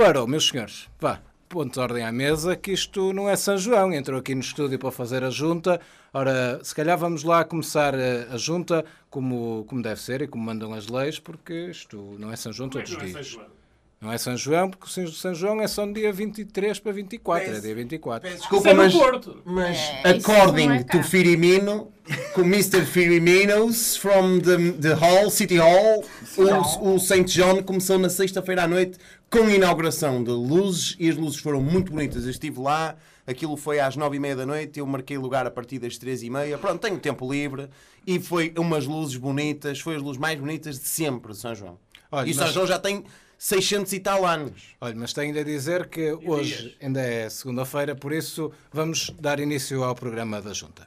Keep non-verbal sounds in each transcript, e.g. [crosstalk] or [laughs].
reparou, meus senhores, vá, ponto de ordem à mesa, que isto não é São João. Entrou aqui no estúdio para fazer a junta. Ora, se calhar vamos lá começar a, a junta como, como deve ser e como mandam as leis, porque isto não é São João é todos os é dias. Não é São João, porque o São João é só no dia 23 para 24, é Peço- dia 24. Peço desculpa, é mas, Porto. mas É, isso according é to Firimino, com Mr. Firiminos from the, the hall, City Hall, o, o St. John começou na sexta-feira à noite com a inauguração de luzes e as luzes foram muito bonitas. Eu estive lá, aquilo foi às nove e meia da noite, eu marquei lugar a partir das três e meia. Pronto, tenho tempo livre e foi umas luzes bonitas, foi as luzes mais bonitas de sempre, São João. Olha, e São mas- João já tem 600 e tal anos. Olha, mas tenho de a dizer que hoje ainda é segunda-feira, por isso vamos dar início ao programa da Junta.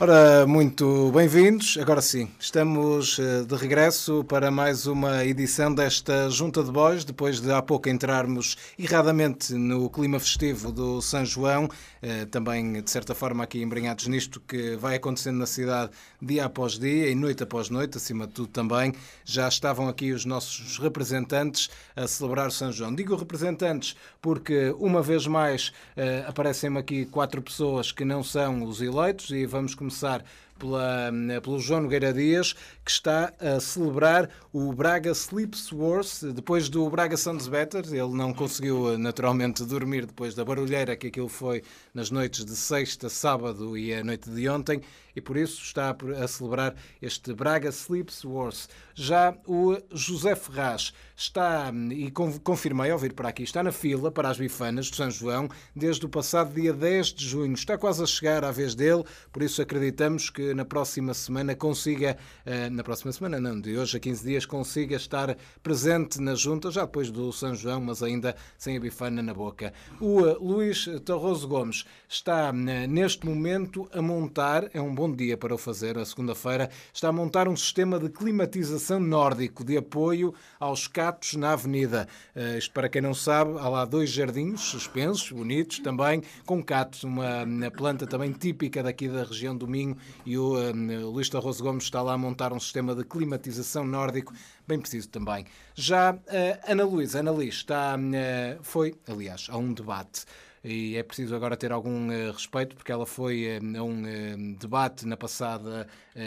Ora, muito bem-vindos. Agora sim, estamos eh, de regresso para mais uma edição desta Junta de Bois, depois de há pouco entrarmos erradamente no clima festivo do São João, eh, também de certa forma aqui embrenhados nisto que vai acontecendo na cidade dia após dia e noite após noite, acima de tudo também. Já estavam aqui os nossos representantes a celebrar o São João. Digo representantes porque, uma vez mais, eh, aparecem-me aqui quatro pessoas que não são os eleitos e vamos começar começar pela, pelo João Nogueira Dias, que está a celebrar o Braga Sleeps Worse, depois do Braga Sounds Better. Ele não conseguiu, naturalmente, dormir depois da barulheira que aquilo foi nas noites de sexta, sábado e a noite de ontem, e por isso está a celebrar este Braga Sleeps Worse. Já o José Ferraz está, e con- confirmei ao vir para aqui, está na fila para as bifanas de São João desde o passado dia 10 de junho. Está quase a chegar à vez dele, por isso acreditamos que na próxima semana consiga, eh, na próxima semana não, de hoje a 15 dias, consiga estar presente na junta, já depois do São João, mas ainda sem a bifana na boca. O eh, Luís Tarroso Gomes está eh, neste momento a montar, é um bom dia para o fazer, a segunda-feira, está a montar um sistema de climatização nórdico de apoio aos catos na avenida. Isto para quem não sabe, há lá dois jardins suspensos, bonitos também, com catos, uma planta também típica daqui da região do Minho e o eh, Luís Tarroso Gomes está lá a montar um sistema de climatização nórdico bem preciso também. Já eh, Ana Luísa, Ana Liz, está, eh, foi, aliás, a um debate e é preciso agora ter algum eh, respeito porque ela foi eh, a um eh, debate na passada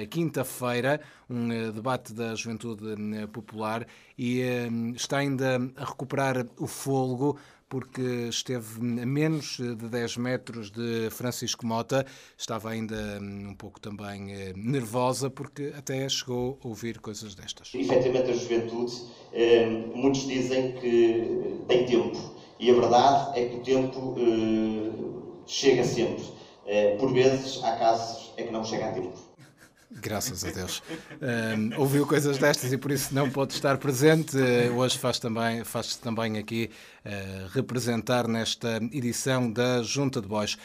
quinta-feira, um debate da Juventude Popular e está ainda a recuperar o fôlego porque esteve a menos de 10 metros de Francisco Mota, estava ainda hum, um pouco também nervosa porque até chegou a ouvir coisas destas. efetivamente a juventude, eh, muitos dizem que tem tempo. E a verdade é que o tempo eh, chega sempre. Eh, por vezes, há casos é que não chega a tempo. Graças a Deus. Hum, ouviu coisas destas e por isso não pode estar presente. Uh, hoje faz também, faz também aqui uh, representar nesta edição da Junta de Bois.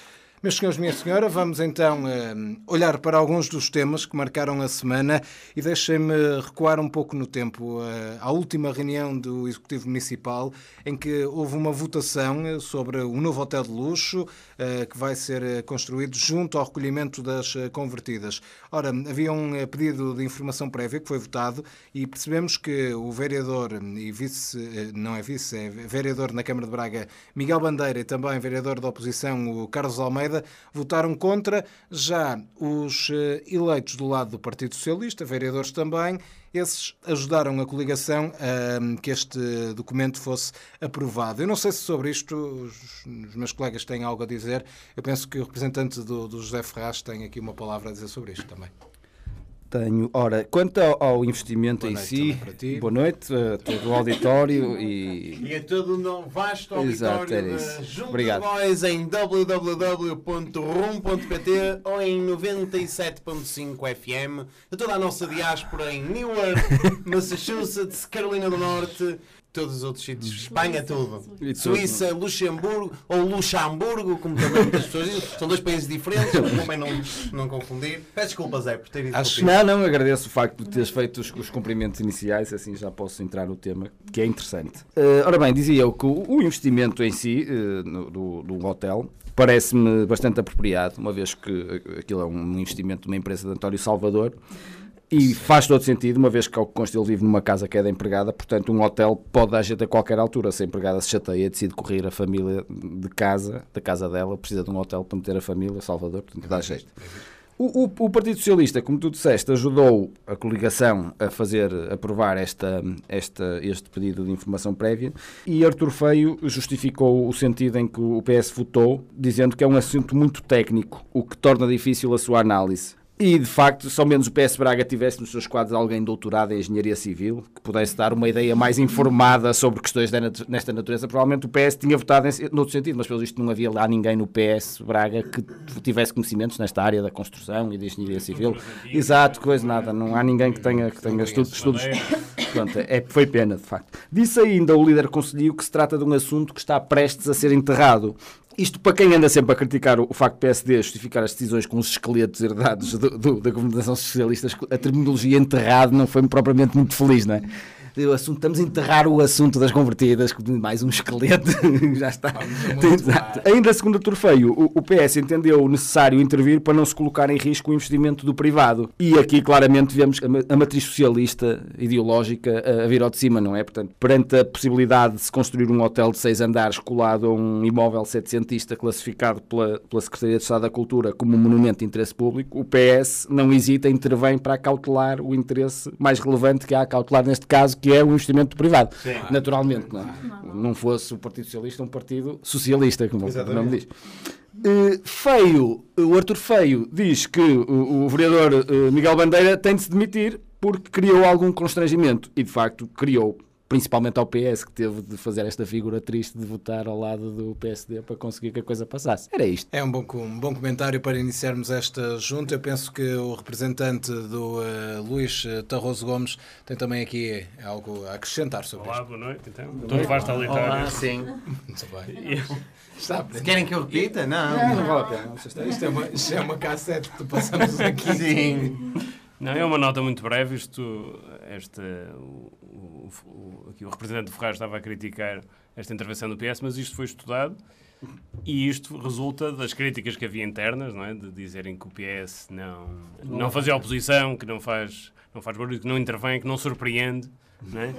Meus senhores, minha senhora, vamos então uh, olhar para alguns dos temas que marcaram a semana e deixem-me recuar um pouco no tempo. Uh, à última reunião do Executivo Municipal, em que houve uma votação sobre o novo hotel de luxo que vai ser construído junto ao recolhimento das convertidas. Ora, havia um pedido de informação prévia que foi votado e percebemos que o vereador e vice, não é vice, é vereador na Câmara de Braga, Miguel Bandeira, e também vereador da oposição, o Carlos Almeida, votaram contra. Já os eleitos do lado do Partido Socialista, vereadores também, esses ajudaram a coligação a que este documento fosse aprovado. Eu não sei se sobre isto os meus colegas têm algo a dizer. Eu penso que o representante do, do José Ferraz tem aqui uma palavra a dizer sobre isto também. Tenho. Ora, quanto ao, ao investimento Boa em si, boa noite a todo o auditório e E a todo um vasto Exato, auditório da isso. Junta Obrigado. de em www.rum.pt ou em 97.5 FM, a toda a nossa diáspora em Newark, [laughs] Massachusetts, Carolina do Norte, todos os outros sítios. Espanha, tudo. Tudo. Suíça, Luxemburgo, ou Luxemburgo, como também muitas pessoas dizem. São dois países diferentes, também não, não confundir. Peço desculpa, Zé, por ter dito Acho-. Não, não, agradeço o facto de teres feito os, os cumprimentos iniciais, assim já posso entrar no tema, que é interessante. Eh, ora bem, dizia eu que o, o investimento em si, eh, no- do, do hotel, parece-me bastante apropriado, uma vez que eh, aquilo é um investimento de uma empresa de António Salvador. E faz todo sentido, uma vez que, ao que consta, ele vive numa casa que é da empregada, portanto, um hotel pode dar jeito a qualquer altura. Se a empregada se chateia, decide correr a família de casa, da casa dela, precisa de um hotel para meter a família, Salvador, portanto, dá jeito. O, o- o Partido Socialista, como tu disseste, ajudou a coligação a fazer aprovar esta, esta, este pedido de informação prévia e Artur Feio justificou o sentido em que o PS votou, dizendo que é um assunto muito técnico, o que torna difícil a sua análise. E, de facto, ao menos o PS Braga tivesse nos seus quadros alguém doutorado em Engenharia Civil, que pudesse dar uma ideia mais informada sobre questões nesta natureza, provavelmente o PS tinha votado em, noutro sentido, mas pelo visto não havia lá ninguém no PS Braga que tivesse conhecimentos nesta área da construção e da Engenharia Civil. Exato, coisa, nada. Não há ninguém que tenha, que tenha estudos. estudos. Pronto, é, foi pena, de facto. Disse ainda o líder conselheiro que se trata de um assunto que está prestes a ser enterrado. Isto para quem anda sempre a criticar o, facto do PSD justificar as decisões com os esqueletos herdados do- do- da governação socialista, a terminologia enterrado não foi propriamente muito feliz, não é? O assunto, estamos a enterrar o assunto das convertidas, mais um esqueleto, [laughs] já está. Ainda segundo o Torfeio, o, PS entendeu necessário intervir para não se colocar em risco o investimento do privado. E aqui claramente vemos a, ma- a matriz socialista ideológica a, vir ao de cima, não é? Portanto, perante a possibilidade de se construir um hotel de seis andares colado a um imóvel setecentista classificado pela, pela Secretaria de Estado da Cultura como um monumento de interesse público, o PS não hesita, intervém para acautelar o interesse mais relevante que há a cautelar neste caso, que é o investimento privado. Naturalmente, não é? Não fosse o Partido Socialista um partido socialista, como o nome diz. Eh, Feio, o Arthur Feio diz que o, o vereador eh, Miguel Bandeira tem de se demitir porque criou algum constrangimento e de facto criou, principalmente ao PS que teve de fazer esta figura triste de votar ao lado do PSD para conseguir que a coisa passasse. Era isto. É um bom, um bom comentário para iniciarmos esta junta. Eu penso que o representante do eh, Luís eh, Tarroso Gomes tem também aqui algo a acrescentar sobre Olá, isto. boa noite. Então, estou vasto auditório. sim. Muito bem. [laughs] Está aprender. Querem que eu repita? Não. Não vale a pena. Isto é uma, isto é uma cassete que tu passamos aqui. Sim. Não, é uma nota muito breve. Isto, esta, o, aqui o representante do Ferraz estava a criticar esta intervenção do PS, mas isto foi estudado e isto resulta das críticas que havia internas, não é? De dizerem que o PS não, não fazia oposição, que não faz, não faz barulho, que não intervém, que não surpreende, não é?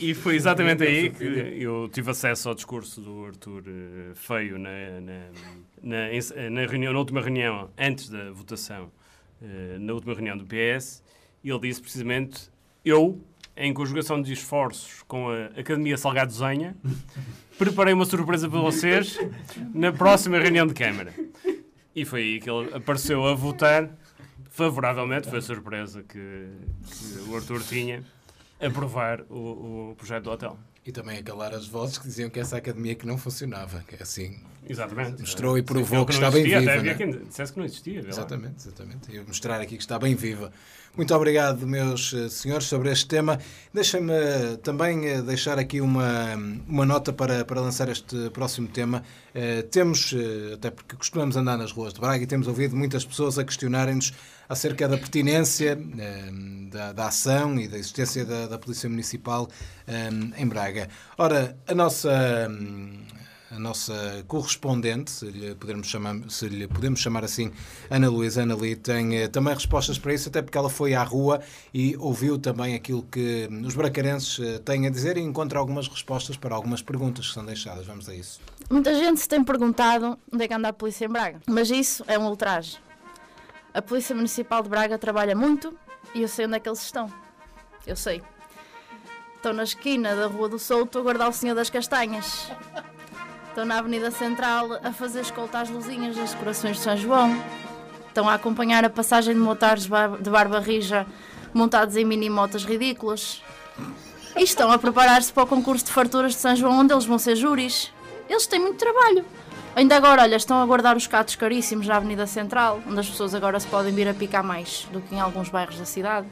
E foi exatamente aí que eu tive acesso ao discurso do Arthur eh, Feio na, na, na, na reunião, na última reunião, antes da votação, eh, na última reunião do PS, e ele disse precisamente: Eu, em conjugação de esforços com a Academia Salgado Zenha, preparei uma surpresa para vocês na próxima reunião de Câmara. E foi aí que ele apareceu a votar favoravelmente, foi a surpresa que, que o Arthur tinha, aprovar o, o projeto do hotel. E também a calar as vozes que diziam que essa academia que não funcionava, que é assim. Exatamente. Mostrou e provou que não está bem existia, viva, Até havia né? quem dissesse que não existia. Exatamente, exatamente. E mostrar aqui que está bem viva. Muito obrigado, meus eh, senhores, sobre este tema. Deixem-me eh, também eh, deixar aqui uma, uma nota para, para lançar este próximo tema. Eh, temos, até porque costumamos andar nas ruas de Braga e temos ouvido muitas pessoas a questionarem-nos acerca da pertinência da, da ação e da existência da, da Polícia Municipal em Braga. Ora, a nossa. A nossa correspondente, se lhe, podermos chamar, se lhe podemos chamar assim, Ana Luísa Ana Li, tem eh, também respostas para isso, até porque ela foi à rua e ouviu também aquilo que os bracarenses eh, têm a dizer e encontra algumas respostas para algumas perguntas que são deixadas. Vamos a isso. Muita gente se tem perguntado onde é que anda a polícia em Braga, mas isso é um ultraje. A Polícia Municipal de Braga trabalha muito e eu sei onde é que eles estão. Eu sei. Estão na esquina da Rua do Souto a guardar o Senhor das Castanhas. Estão na Avenida Central a fazer escolta às luzinhas das decorações de São João. Estão a acompanhar a passagem de motares de Barba Rija montados em mini-motas ridículas. E estão a preparar-se para o concurso de farturas de São João, onde eles vão ser júris. Eles têm muito trabalho. Ainda agora, olha, estão a guardar os catos caríssimos na Avenida Central, onde as pessoas agora se podem vir a picar mais do que em alguns bairros da cidade.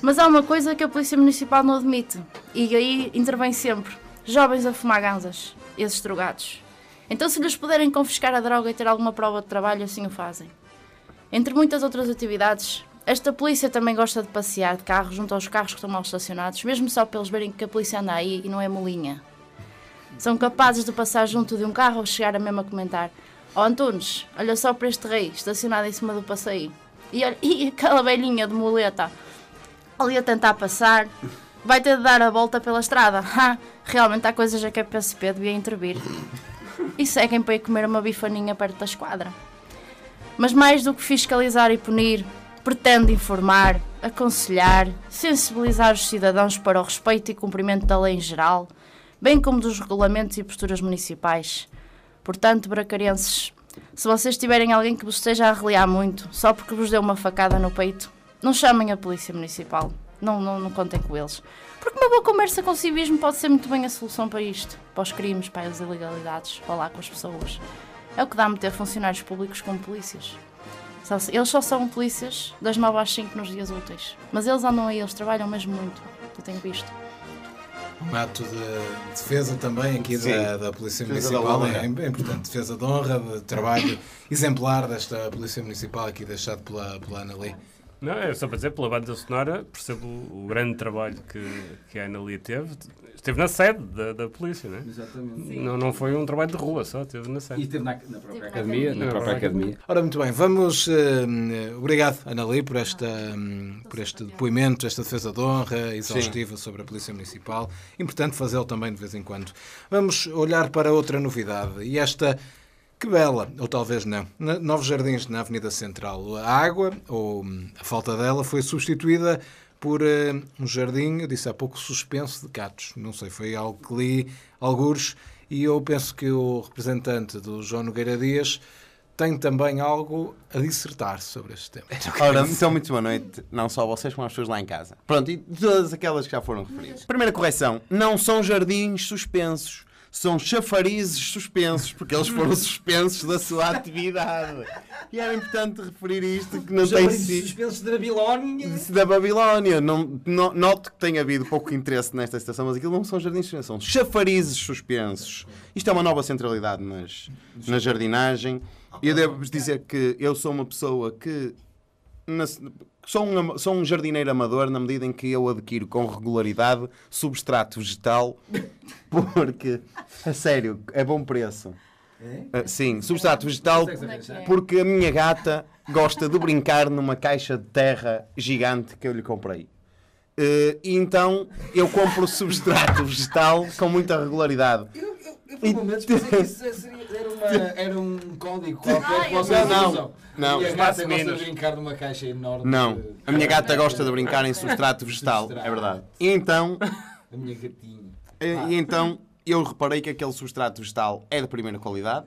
Mas há uma coisa que a Polícia Municipal não admite, E aí intervém sempre jovens a fumar ganzas, esses drogados. Então, se lhes puderem confiscar a droga e ter alguma prova de trabalho, assim o fazem. Entre muitas outras atividades, esta polícia também gosta de passear de carro junto aos carros que estão mal estacionados, mesmo só para eles verem que a polícia anda aí e não é molinha. São capazes de passar junto de um carro ou chegar a mesmo a comentar: Ó Antunes, olha só para este rei estacionado em cima do passeio. E, olha, [laughs] e aquela velhinha de muleta ali a tentar passar, vai ter de dar a volta pela estrada. [laughs] Realmente há coisas a que a PSP devia intervir. E seguem para ir comer uma bifaninha perto da esquadra. Mas mais do que fiscalizar e punir, pretende informar, aconselhar, sensibilizar os cidadãos para o respeito e cumprimento da lei em geral, bem como dos regulamentos e posturas municipais. Portanto, bracarenses, se vocês tiverem alguém que vos esteja a reliar muito, só porque vos deu uma facada no peito, não chamem a polícia municipal. Não, não, não contem com eles. Porque uma boa conversa com civismo pode ser muito bem a solução para isto. Para os crimes, para as ilegalidades. Falar com as pessoas. É o que dá a meter funcionários públicos como polícias. Eles só são polícias das 9 às 5 nos dias úteis. Mas eles andam aí, eles trabalham mesmo muito. Eu tenho visto. Um ato de defesa também aqui Sim. da, da Polícia Defesa da Municipal. honra. É, é importante. Defesa de honra, de trabalho [coughs] exemplar desta Polícia Municipal aqui deixado pela, pela Ana Lee. Não, é só para dizer, pela banda sonora, percebo o, grande trabalho que, que a Ana Lia teve. Esteve na sede da, da polícia, não é? Exatamente. Não, não foi um trabalho de rua só, esteve na E sede. esteve na, na própria na academia. Na academia. própria academia. Ora, muito bem, vamos. eh, obrigado, Ana Lee, por, esta, hum, por este depoimento, esta defesa de honra exaustiva sobre a Polícia Municipal. Importante fazê-lo também de vez em quando. Vamos olhar para outra novidade. E esta. Que bela, ou talvez não. Novos Jardins na Avenida Central. A água, ou hum, a falta dela, foi substituída por eh, um jardim, eu disse há pouco, suspenso de gatos. Não sei, foi algo que li algures e eu penso que o representante do João Nogueira Dias tem também algo a dissertar sobre este tema. Ora, então muito boa noite, não só vocês como as pessoas lá em casa. Pronto, e todas aquelas que já foram referidas. Primeira correção, não são jardins suspensos, são chafarizes suspensos, porque eles foram [laughs] suspensos da sua atividade. E era importante referir isto, que não tem sido... suspensos da Babilónia. Da Babilónia. Não, no- noto que tem havido pouco interesse nesta estação, mas aquilo não são jardins suspensos, são chafarizes suspensos. Isto é uma nova centralidade nas, na jardinagem. E eu devo-vos dizer que eu sou uma pessoa que. Na- sou, um, sou um jardineiro amador na medida em que eu adquiro com regularidade substrato vegetal, [laughs] porque, a sério, é bom preço. Ah, sim, substrato vegetal porque a minha gata gosta de brincar numa caixa de terra gigante que eu lhe comprei. Eh, e então eu compro substrato vegetal com muita regularidade. Eu, eu, por momentos pensei que isso seria, era, uma, era um código qualquer que Ah, vocês não, usam. não. E a gata gosta menos. de brincar numa caixa enorme. Não, de- a minha gata gosta de brincar em substrato vegetal, é verdade. E então, [laughs] A minha gatinha. e então eu reparei que aquele substrato vegetal é de primeira qualidade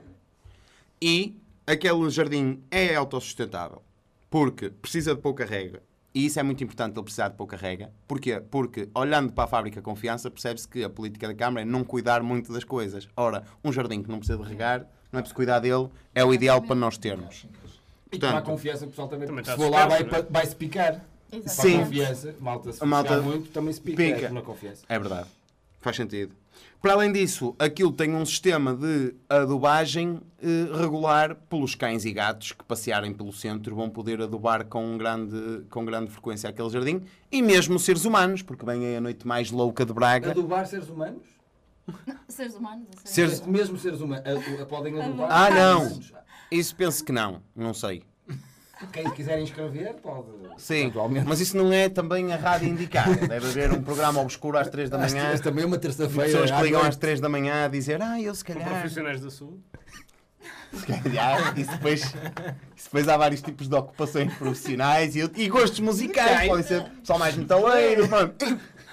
e aquele jardim é autossustentável porque precisa de pouca rega. E isso é muito importante, ele precisar de pouca rega. Porquê? Porque, olhando para a fábrica Confiança, percebe-se que a política da Câmara é não cuidar muito das coisas. Ora, um jardim que não precisa de regar, não é preciso cuidar dele, é o ideal para nós termos. E tomar confiança, o pessoal também. Também se for lá, vai, suspenso, não é? vai se picar. Exato. Sim. Para a confiança, malta, se A malta muito, também se pica. pica. É confiança. É verdade. Faz sentido. Para além disso, aquilo tem um sistema de adubagem eh, regular pelos cães e gatos que passearem pelo centro vão poder adubar com grande, com grande frequência aquele jardim e mesmo seres humanos, porque vem aí a noite mais louca de Braga. Adubar seres humanos? [laughs] Seres humanos. Seres... Mesmo seres humanos. Podem adubar? Ah, não! Isso penso que não, não sei. Quem quiser inscrever, pode. Sim, Atualmente. mas isso não é também a rádio indicada. Deve haver um programa obscuro às 3 da manhã. Mas também uma terça-feira. Pessoas que ligam às 3 da manhã a dizer Ah, eu se Com calhar... profissionais da saúde. Se calhar, isso depois, isso depois há vários tipos de ocupações profissionais e, e gostos musicais. Podem ser só mais metaleiro, pronto.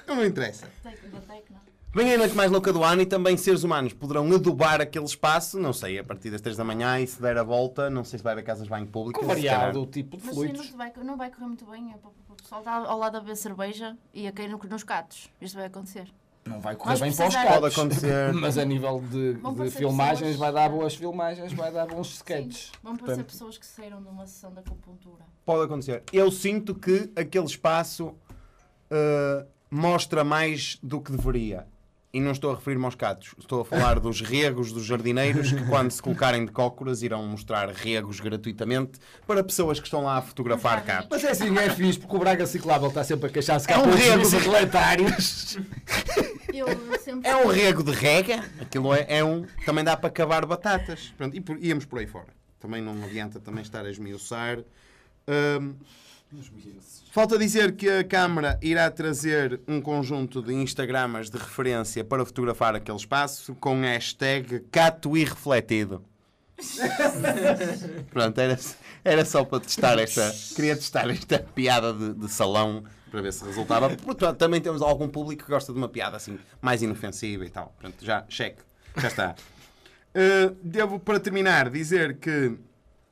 Não me interessa. Tecno, tecno. Vem a noite mais louca do ano e também seres humanos poderão adubar aquele espaço, não sei, a partir das 3 da manhã e se der a volta, não sei se vai haver casas de banho públicas. Com variado tipo de Mas sim, não, fluidos. vai, não vai correr muito bem. é O pessoal está ao lado a beber cerveja e a cair no- nos catos. Isto vai acontecer. Não vai correr Mas bem para os precisar- Pode catos. acontecer. [laughs] Mas a nível de, de filmagens pessoas- vai dar boas filmagens, vai dar bons sketches. Vão parecer Portanto, pessoas que saíram de uma sessão de acupuntura. Pode acontecer. Eu sinto que aquele espaço uh, mostra mais do que deveria. E não estou a referir-me aos catos, estou a falar dos regos dos jardineiros que, quando se colocarem de cócoras, irão mostrar regos gratuitamente para pessoas que estão lá a fotografar catos. Mas é assim, é fixe, porque o Braga Ciclável está sempre a queixar-se que É há um rego de- sempre É um rego de rega, aquilo é, é um. Também dá para cavar batatas. Pronto, e por- íamos por aí fora. Também não adianta também estar a esmiuçar. Hum, falta dizer que a Câmara irá trazer um conjunto de Instagramas de referência para fotografar aquele espaço com hashtag Cato Irrefletido. [laughs] Pronto, era, era só para testar esta. Queria testar esta piada de, de salão para ver se resultava. Portanto, também temos algum público que gosta de uma piada assim mais inofensiva e tal. Pronto, já, cheque, já está. Uh, [laughs] devo, para terminar, dizer que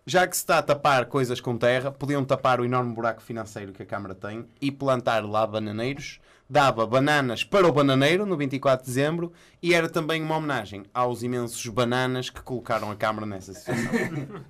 já que se está a tapar coisas com terra, podiam tapar o enorme buraco financeiro que a Câmara tem e plantar lá bananeiros. Dava bananas para o bananeiro no 24 de dezembro e era também uma homenagem aos imensos bananas que colocaram a Câmara nessa situação. [laughs]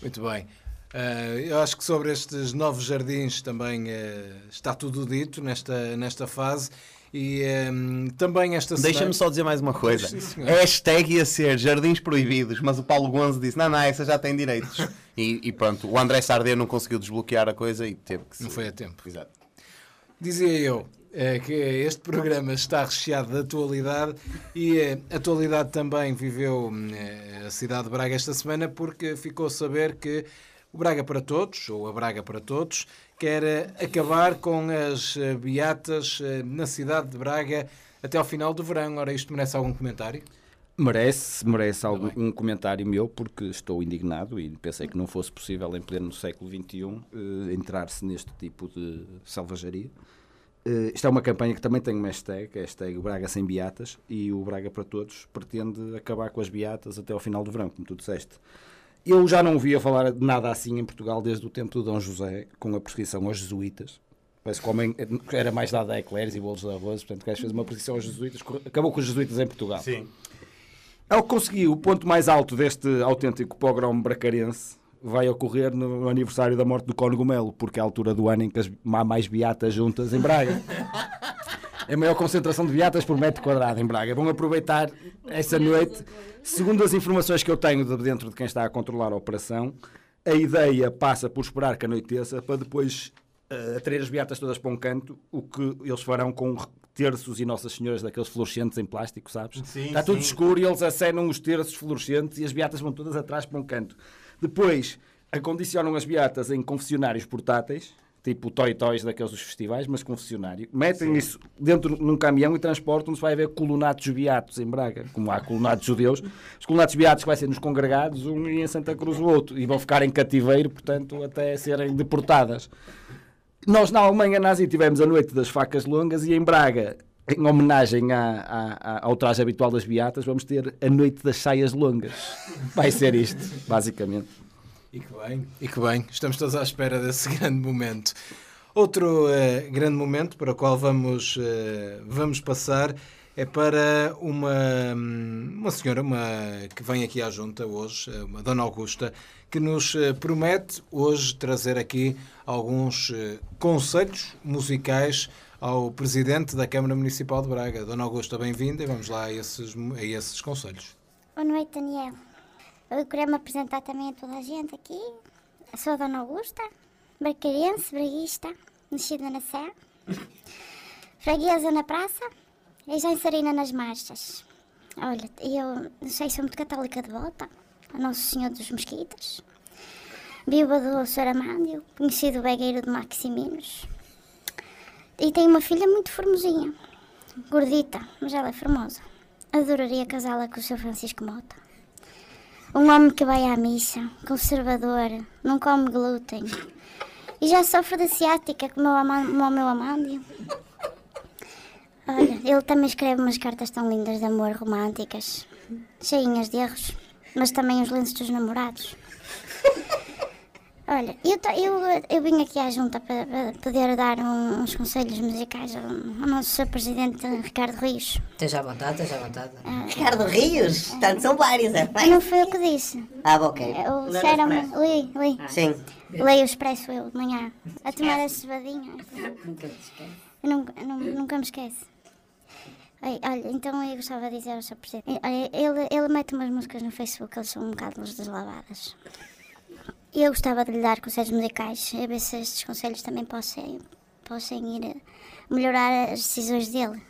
Muito bem. Eh, eu acho que sobre estes novos jardins também eh, está tudo dito nesta, nesta fase. E eh, também esta semana. Deixa-me só dizer mais uma coisa. Sim. Hashtag ia ser Jardins Proibidos, mas o Paulo Gonzo disse: não, não, essa já tem direitos. [laughs] E, e pronto, o André Sardê não conseguiu desbloquear a coisa e teve que se... Não foi a tempo. Exato. Dizia eu eh, que este programa está recheado de atualidade e eh, atualidade também viveu eh, a cidade de Braga esta semana porque ficou a saber que o Braga para Todos, ou a Braga para Todos, quer eh, acabar com as eh, beatas eh, na cidade de Braga até ao final do verão. Ora, isto merece algum comentário? Merece, merece algum, um comentário meu, porque estou indignado e pensei que não fosse possível em pleno século XXI eh, entrar-se neste tipo de selvageria. Eh, isto é uma campanha que também tem uma hashtag, a hashtag Braga Sem Beatas, e o Braga para Todos pretende acabar com as beatas até ao final do verão, como tu disseste. Eu já não ouvia falar de nada assim em Portugal desde o tempo do Dom José, com a prescrição aos jesuítas. Parece que o homem era mais dado a eclairs e bolos de arroz, portanto, gajo fez uma prescrição aos jesuítas, acabou com os jesuítas em Portugal. Sim. Ao conseguir o ponto mais alto deste autêntico pogrom bracarense, vai ocorrer no aniversário da morte do Congomelo, porque é a altura do ano em que as- há mais beatas juntas em Braga. [laughs] É a maior concentração de beatas por metro quadrado em Braga. Vão aproveitar essa noite. Segundo as informações que eu tenho de dentro de quem está a controlar a operação, a ideia passa por esperar que anoiteça para depois uh, atrair as beatas todas para um canto, o que eles farão com terços e Nossas Senhoras daqueles fluorescentes em plástico, sabes? Sim, está tudo sim. escuro e eles acenam os terços fluorescentes e as beatas vão todas atrás para um canto. Depois acondicionam as beatas em confessionários portáteis, tipo Toy Toys daqueles dos festivais, mas confessionário. Metem isso dentro num caminhão e transportam-se. Vai haver colunatos beatos em Braga, como há colunatos judeus. Os colunatos beatos que vai ser nos congregados, um e em Santa Cruz o outro. E vão ficar em cativeiro, portanto, até serem deportadas. Nós na Alemanha nazi tivemos a noite das facas longas e em Braga, em homenagem à- à- ao traje habitual das beatas, vamos ter a noite das saias longas. Vai ser isto, basicamente. E que bem, e que bem. Estamos todos à espera desse [laughs] grande momento. Outro eh, grande momento para o qual vamos, eh, vamos passar é para uma, hum, uma senhora uma, que vem aqui à junta hoje, eh, uma Dona Augusta, que nos promete hoje trazer aqui alguns conselhos musicais ao Presidente da Câmara Municipal de Braga. Dona Augusta, bem-vinda e vamos lá a esses, a esses conselhos. Boa noite, Daniel. Eu queria me apresentar também a toda a gente aqui. Eu sou a Dona Augusta, bracarense, braguista, nascida na Sé, freguesa na praça e já inserina nas marchas. Olha, eu não sei, sou muito católica de volta, a Nosso Senhor dos Mosquitas, viúva do Sr. Amândio, conhecido begueiro de Maximinos. E tenho uma filha muito formosinha, gordita, mas ela é formosa. Adoraria casá-la com o Sr. Francisco Mota. Um homem que vai à missa, conservador, não come glúten e já sofre de ciática como o, meu Amândio. Olha, ele também escreve umas cartas tão lindas de amor românticas, cheinhas de erros, mas também os lenços dos namorados. Olha, eu, to- eu, eu vim aqui à junta para, para poder dar um- uns conselhos musicais ao, ao nosso Sr. Presidente Ricardo Rios. Esteja à vontade, esteja à vontade. Ricardo Rios? Tanto são vários, é? Não foi eu que disse. Ah, ok. Disseram-me, era li, li. Sim. Leio o expresso eu de manhã, a tomar a cevadinha. Eu nunca, eu nu- nunca me esqueço. Ai, Olha, então eu gostava de dizer ao Sr. Presidente. Olha, ele, ele mete umas músicas no Facebook, eles são um bocado deslavadas. Eu gostava de lhe dar conselhos musicais, a ver se estes conselhos também possam, possam ir a melhorar as decisões dele.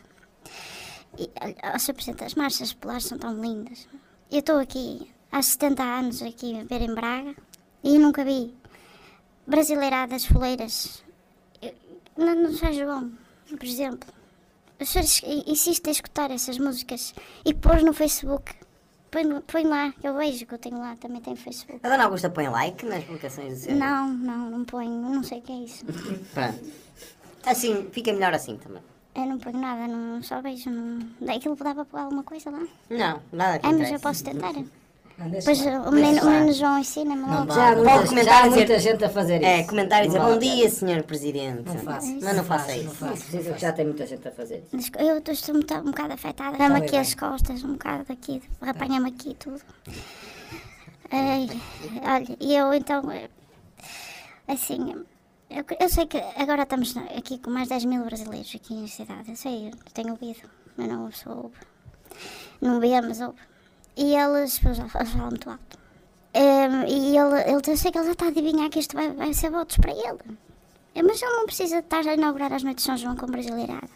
E, ó, Sr. Presidente, as marchas populares são tão lindas. Eu estou aqui há 70 anos aqui a ver em Braga e nunca vi brasileiradas foleiras. No, no São João, por exemplo. As pessoas insistem em escutar essas músicas e pôr no Facebook. Põe, põe lá, eu vejo que eu tenho lá, também tenho Facebook. A Dona Augusta põe like nas publicações do seu. Não, não, não ponho, não sei o que é isso. [laughs] Pronto. Assim, fica melhor assim também. Eu não ponho nada, não, só vejo. Não... Aquilo dá para pôr alguma coisa lá? Não, nada que É, mas interessa. eu posso tentar. Não, lá. o menino, o menino João ensina-me Não logo. Já muita- comentar há e dizer- muita gente a fazer isso. É, comentário e dizer Não bom dia, senhor Presidente. Não faça. Mas não faça Não isso. faça. Precisa que já tem muita gente a fazer isso. Eu estou um, bocado- afetada. Dá-me bem, aqui bem. as costas, um bocado aqui, apanha-me aqui e tudo. [laughs] Ai, olha, e eu então, assim, eu, eu sei que agora estamos aqui com mais 10 mil brasileiros aqui na cidade. Eu sei, eu tenho ouvido, mas não ouço, ouve. Não vê, mas ouve. E pois, eles falam muito alto. Em, e ele, ele, eu sei que ele já está a adivinhar que isto vai, vai ser votos para ele. Mas ele não precisa estar a inaugurar as noites de São João com brasileirada.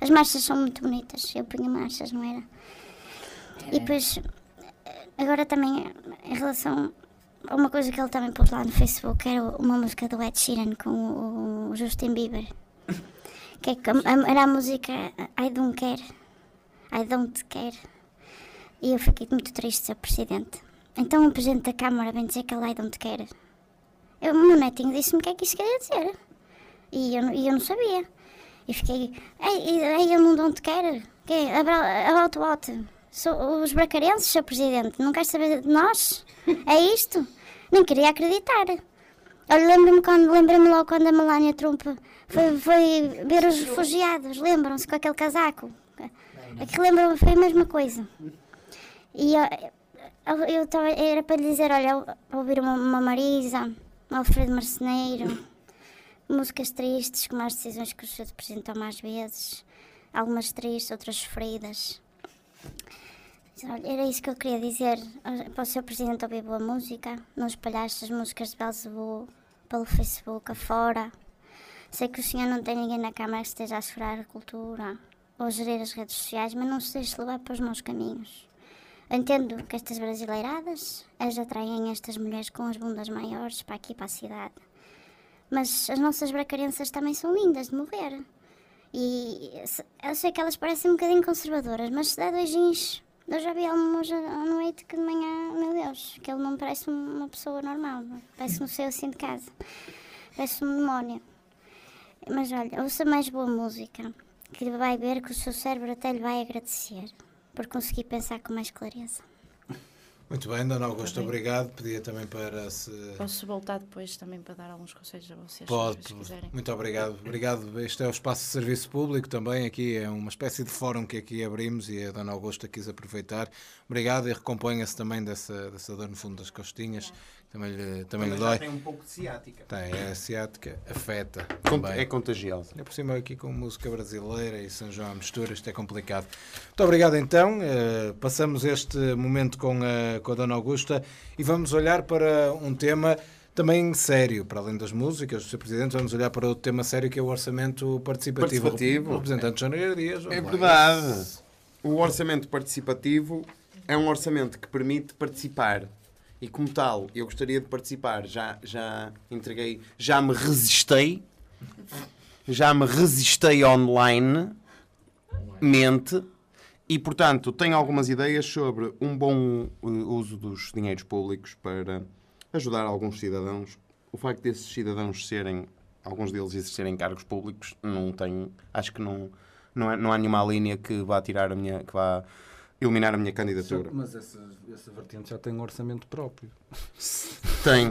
As marchas são muito bonitas. Eu punha marchas, não era? E depois, agora também, em relação a uma coisa que ele também pôs lá no Facebook, era uma música do Ed Sheeran com o, o Justin Bieber. [laughs] Que é que a- a- era a música I Don't Care. I Don't Care. E eu fiquei muito triste, Sr. Presidente. Então o Presidente da Câmara vem dizer que ele I Don't Care. Eu, o meu netinho disse-me o que é que isso queria dizer. E eu, e eu não sabia. E fiquei, ei, ei, eu não don't care. Que é? About what? Sou os bracarenses, Sr. Presidente, não quer saber de nós? É isto? Nem queria acreditar. Olha, lembro-me quando, lembro-me logo quando a Melania Trump foi, foi ver os refugiados, lembram-se com aquele casaco? Aquilo lembra foi a mesma coisa. E eu, eu, eu tava, era para lhe dizer, olha, ouvir uma, uma Marisa, um Alfredo Marceneiro, [laughs] músicas tristes, como as decisões que o. Presidente toma às vezes, algumas tristes, outras sofridas. Era isso que eu queria dizer para o Sr. Presidente ouvir boa música, não espalhar estas músicas de Belzebu pelo Facebook afora. Sei que o senhor não tem ninguém na Câmara que esteja a segurar a cultura ou a gerir as redes sociais, mas não se deixe levar para os maus caminhos. Entendo que estas brasileiradas as atraem estas mulheres com as bundas maiores para aqui, para a cidade. Mas as nossas bracarenças também são lindas de morrer. E eu sei que elas parecem um bocadinho conservadoras, mas se dá beijinhos. Eu já vi algumas à noite que de manhã, meu Deus, que ele não parece uma pessoa normal. Parece que não saiu assim de casa. Parece um demónio. Mas olha, ouça mais boa música, que vai ver que o seu cérebro até lhe vai agradecer por conseguir pensar com mais clareza. Muito bem, Dona Augusta, obrigado. Pedia também para se. Posso voltar depois também para dar alguns conselhos a vocês, Pode, se quiserem. muito obrigado. Obrigado. Este é o espaço de serviço público também. Aqui é uma espécie de fórum que aqui abrimos e a Dona Augusta quis aproveitar. Obrigado e recomponha-se também dessa, dessa dor no fundo das costinhas. Também lhe, também lhe dói. tem um pouco de ciática. Tem, é asiática, afeta. Cont- também. É contagiosa. Ainda por cima aqui com música brasileira e São João à mistura, isto é complicado. Muito obrigado então. Eh, passamos este momento com a, com a Dona Augusta e vamos olhar para um tema também sério, para além das músicas do Sr. Presidente, vamos olhar para outro tema sério que é o orçamento participativo. Participativo. O representante João Nogueira Dias. É verdade. O orçamento participativo é um orçamento que permite participar. E como tal, eu gostaria de participar. Já, já entreguei, já me resistei. Já me resistei online. Mente. E, portanto, tenho algumas ideias sobre um bom uh, uso dos dinheiros públicos para ajudar alguns cidadãos. O facto desses cidadãos serem, alguns deles exercerem cargos públicos, não tem, acho que não, não, é- não há nenhuma linha que vá tirar a minha, que vá eliminar a minha candidatura. Mas essa, essa vertente já tem um orçamento próprio. [laughs] Tem.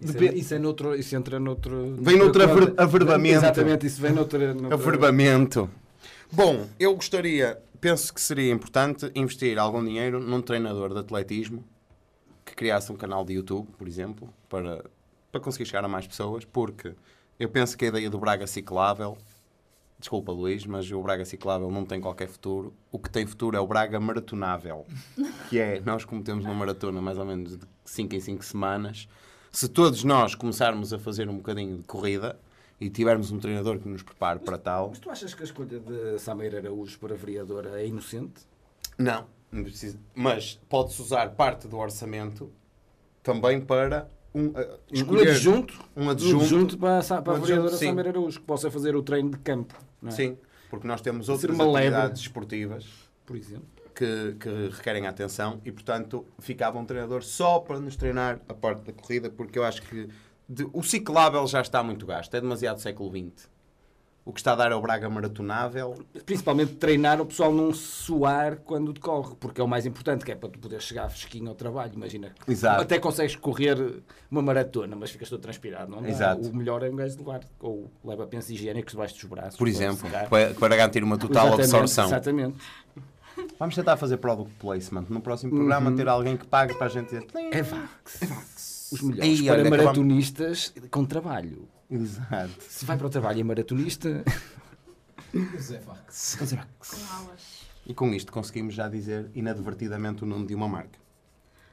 Isso, é, isso, é noutro, isso entra noutro. Vem noutro aver- averbamento. Exatamente, isso vem noutra. noutra Averbamento. Bom, eu gostaria, penso que seria importante investir algum dinheiro num treinador de atletismo que criasse um canal de YouTube, por exemplo, para, para conseguir chegar a mais pessoas, porque eu penso que a ideia do Braga ciclável desculpa Luís, mas o Braga ciclável não tem qualquer futuro. O que tem futuro é o Braga maratonável, que é, nós como temos uma maratona mais ou menos de 5 em 5 semanas, se todos nós começarmos a fazer um bocadinho de corrida e tivermos um treinador que nos prepare para tal... Mas tu achas que a escolha de Sameiro Araújo para vereadora é inocente? Não, não precisa. Mas pode-se usar parte do orçamento também para um, Um escolher adjunto, um um adjunto. adjunto para, a para Um a vereadora adjunto. Sameiro Araújo, que possa fazer o treino de campo. é? Sim, porque nós temos outras atividades esportivas Por exemplo. que, que requerem atenção e, portanto, ficava um treinador só para nos treinar a parte da corrida, porque eu acho que de- o ciclável já está muito gasto, é demasiado século XX. O que está a dar é o Braga maratonável. Principalmente treinar o pessoal não suar quando decorre, porque é o mais importante, que é para tu poder chegar fresquinho ao trabalho. Imagina, Exato. até consegues correr uma maratona, mas ficas todo transpirado. Não dá. Exato. O melhor é um gajo de levar, ou leva pensos higiênicos debaixo dos braços. Por exemplo, para, para garantir uma total Exatamente, absorção. Exatamente. Vamos tentar fazer product placement. No próximo programa, ter alguém que pague para a gente dizer. É Vax. Os melhores Ei, para olha, maratonistas com trabalho. [laughs] Exato. Se vai para o trabalho e é maratonista, José Fax. E com isto conseguimos já dizer inadvertidamente o nome de uma marca.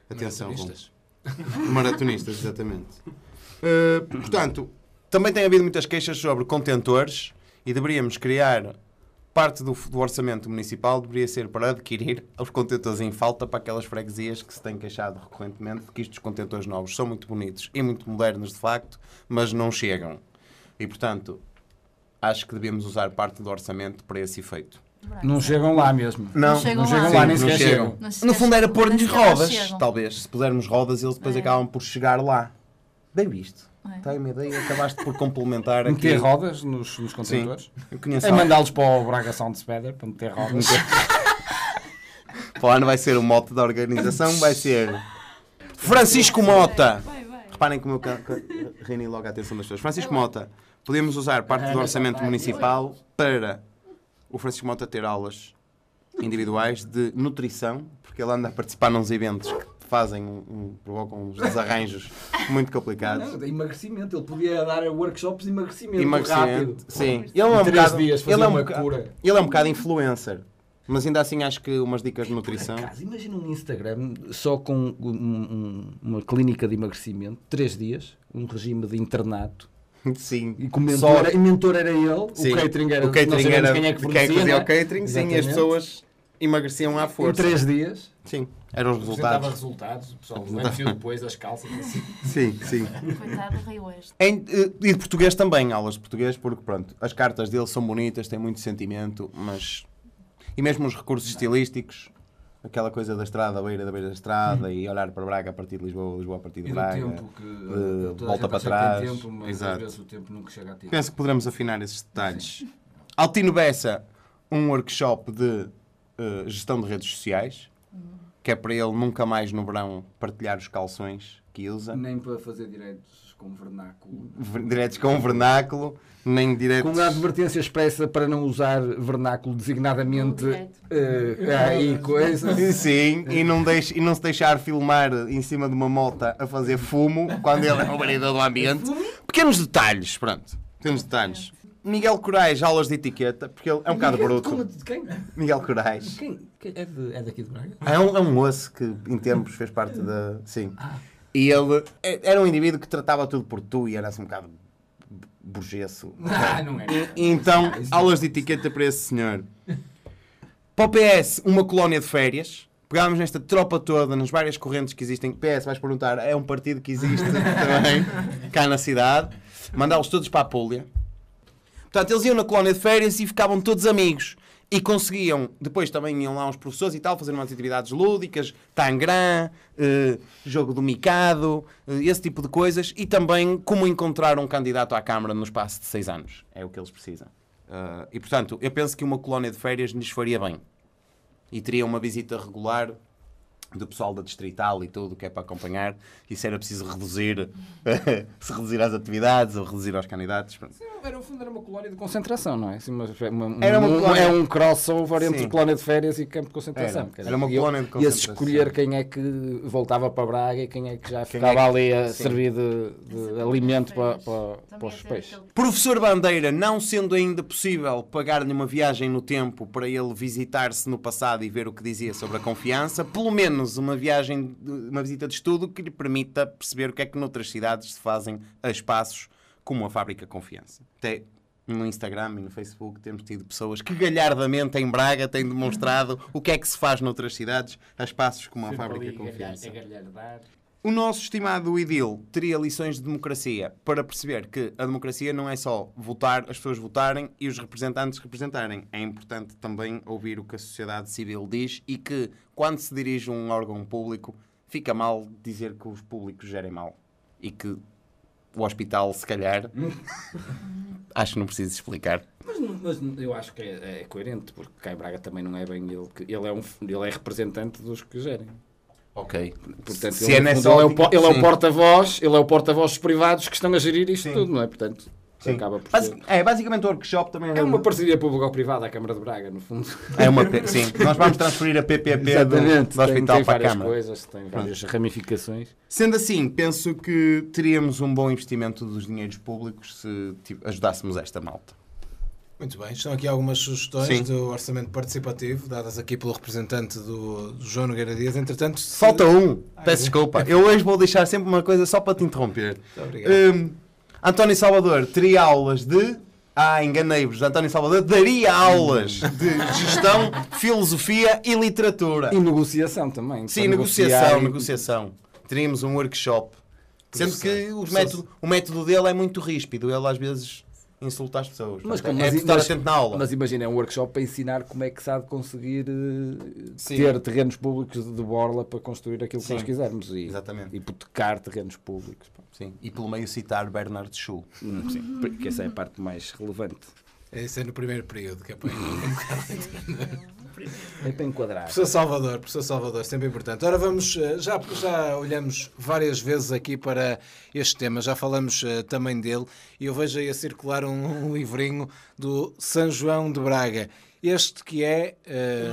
Atenção. Maratonistas. com- Maratonistas, [laughs] exatamente. Uh, portanto, também tem havido muitas queixas sobre contentores e deveríamos criar parte do, do orçamento municipal deveria ser para adquirir os contentores em falta para aquelas freguesias que se têm queixado recorrentemente de que estes contentores novos são muito bonitos e muito modernos de facto, mas não chegam. E portanto, acho que devemos usar parte do orçamento para esse efeito. não chegam lá mesmo. Não, chegam não chegam lá. lá, nem Sim, não sequer chegam. chegam. Não No fundo era pôr-lhes rodas, talvez. Se pusermos rodas, eles depois É. acabam por chegar lá. Bem visto. É. Tem uma ideia, acabaste por complementar aqui. Meter rodas nos, nos Sim, contentores. eu conheço É mandá-los para o Braga Sound Speder para meter rodas. Para o ano vai ser o mote da organização, vai ser Francisco Mota. Reparem como eu ca- ca- reuni logo a atenção das pessoas. Francisco Mota, podemos usar parte do orçamento municipal para o Francisco Mota ter aulas individuais de nutrição, porque ele anda a participar nos eventos que fazem um, provocam uns desarranjos muito complicados. Não, de emagrecimento. Ele podia dar workshops de emagrecimento, Emagrecimento, rápido. sim. Ele é um Em bocado, dias ele é um cura. Ele é um bocado influencer, mas ainda assim acho que umas dicas de nutrição. Acaso, imagina um Instagram só com um- um- uma clínica de emagrecimento, três dias, um regime de internato. [laughs] Sim. E que o mentor, Só- era, e mentor era ele, Sim. o catering era, o catering era quem é que de fornecia, fazia não é? o catering, sim, e as Exatamente. pessoas emagreciam à Em força. três dias. Sim, eram os resultados. resultados, o pessoal enfiou depois as calças. assim. [laughs] Sim, sim. Coitado Oeste. Em, eh, e de português também, aulas de português, porque pronto, as cartas dele são bonitas, têm muito sentimento, mas. E mesmo os recursos estilísticos, aquela coisa da estrada, à beira da beira da estrada, e olhar para Braga a partir de Lisboa, Lisboa a partir de E Braga. tempo que eh, toda a volta gente para trás. tem tempo, mas Exato. às vezes o tempo nunca chega a. Penso que poderemos afinar esses detalhes. Altino Bessa, um workshop de eh, gestão de redes sociais, que é para ele nunca mais no verão partilhar os calções que usa. Nem para fazer direitos com vernáculo. Ver- Diretos com vernáculo, nem diretos. Com a advertência expressa para não usar vernáculo designadamente eh, aí coisa. [laughs] Sim, e não, deixe, e não se deixar filmar em cima de uma mota a fazer fumo quando ele é o vereador do ambiente. Pequenos detalhes, pronto. Pequenos detalhes. Miguel Corais, aulas de etiqueta, porque ele é um bocado Como bruto. de quem? Miguel Corais. Quem? É, de- é daqui de Braga? É um, é um moço que em tempos fez parte da. Sim. E ele é- era um indivíduo que tratava tudo por tu e era assim um bocado burgesso. [laughs] Ah, não é. E então, aulas de etiqueta para esse senhor. Para o PS, uma colónia de férias. Pegámos nesta tropa toda, nas várias correntes que existem. PS, vais perguntar, é um partido que existe [laughs] também, cá na cidade. Mandá-los todos para a Púlia. Portanto, eles iam na colónia de férias e ficavam todos amigos. E conseguiam, depois também iam lá uns professores e tal, fazer umas atividades lúdicas, tangram, eh, jogo do micado, eh, esse tipo de coisas. E também como encontrar um candidato à Câmara no espaço de seis anos. É o que eles precisam. Eh, e portanto, eu penso que uma colónia de férias lhes faria bem. E teria uma visita regular do pessoal da Distrital e tudo que é para acompanhar. E se era preciso reduzir, [laughs] se reduzir as atividades ou reduzir aos candidatos. pronto. Era, no fundo, era uma colónia de concentração, não é? Assim, uma, uma, Era uma um, colónia- É um crossover entre Sim. colónia de férias e campo de concentração. Era. Era uma e colónia de Ia-se concentração. escolher quem é que voltava para Braga e quem é que já Quem ficava é que- ali a sim. servir de, de alimento para, para, para Também os peixes. Professor Bandeira, não sendo ainda possível pagar-lhe uma viagem no tempo para ele visitar-se no passado e ver o que dizia sobre a confiança, pelo menos uma viagem, uma visita de estudo que lhe permita perceber o que é que noutras cidades se fazem a espaços como a Fábrica Confiança. Até no Instagram e no Facebook temos tido pessoas que galhardamente em Braga têm demonstrado o que é que se faz noutras cidades a espaços como a Fábrica Confiança. O nosso estimado Idil teria lições de democracia para perceber que a democracia não é só votar, as pessoas votarem e os representantes representarem. É importante também ouvir o que a sociedade civil diz e que, quando se dirige um órgão público, fica mal dizer que os públicos gerem mal. E que o hospital, se calhar. [laughs] acho que não preciso explicar. Mas, mas eu acho que é, é coerente, porque em Braga também não é bem ele que. Ele é, um, ele é representante dos que gerem. Ok. Portanto, Se ele, é nessa ele é o, ele é o sim. porta-voz, ele é o porta-voz dos privados que estão a gerir isto Sim. tudo, não é? Portanto, Sim. acaba por Basi- ser. É, basicamente o workshop também É uma parceria público-privada à Câmara de Braga, no fundo. É uma P- sim. [laughs] Nós vamos transferir a PPP do, do tem, hospital tem para a várias Câmara. coisas, tem várias ramificações. Sendo assim, penso que teríamos um bom investimento dos dinheiros públicos se tipo, ajudássemos esta malta. Muito bem, estão aqui algumas sugestões Sim. do orçamento participativo, dadas aqui pelo representante do, do João Nogueira Dias. Entretanto, se- Falta um. Peço é? desculpa. Eu hoje vou deixar sempre uma coisa só para te interromper. Muito obrigado. Hum, António Salvador teria aulas de. Ah, enganei-vos. António Salvador daria aulas de gestão, filosofia e literatura. E negociação também. Sim, negociação, e- negociação. Teríamos um workshop. Sendo que Processar. o método, o método dele é muito ríspido. Ele às vezes insulta as pessoas. Mas, Portanto, como- é mas- estar mas- atento na aula. Mas imagina, é um workshop para ensinar como é que se há de conseguir eh, Sim. ter terrenos públicos de borla para construir aquilo que Sim. nós quisermos e Exatamente. hipotecar terrenos públicos. Sim. E pelo meio citar Bernard Shaw. Hum, sim, porque essa é a parte mais relevante. Isso é no primeiro período, que é para [laughs] É para enquadrar. Professor Salvador, professor Salvador, sempre importante. Ora, vamos, eh, já, já olhamos várias vezes aqui para este tema, já falamos eh, também dele, e eu vejo aí a circular um, um livrinho do São João de Braga. Este que é. eh,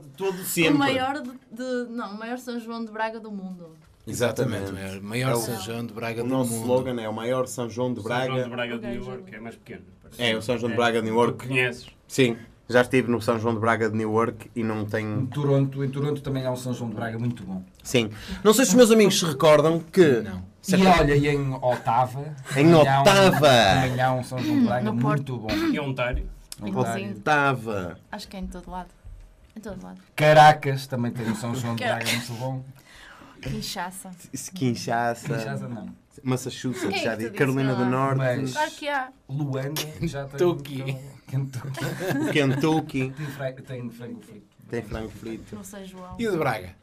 de todo O maior de, de- Não, o maior São João de Braga do mundo. Exatamente, o maior, maior É o- São João de Braga O do nosso mundo. slogan é o maior São João de São João Braga. de Braga de New York é mais pequeno. É, o São João de Braga de New York. Tu conheces? Sim, já estive no São João de Braga de New York e não tenho. Toronto, em Toronto também há um São João de Braga muito bom. Sim. Não sei se os meus amigos se recordam que. Não. E olha, e em Otava. Em um- Otava. Também há um São João de Braga no muito bom. E Ontário? Inclusive, Otava. acho que é em todo lado. Em todo lado. Caracas também tem um São João de Braga muito bom. Kinshasa. Kinshasa. Kinshasa não. Massachusetts, é já disse. Carolina do? Norte. Mas- Claro que há. Luanda já tem. Kentucky. Kentucky. Kentucky. Tem frango frito. Tem frango frito. Não sei, João. E o de Braga?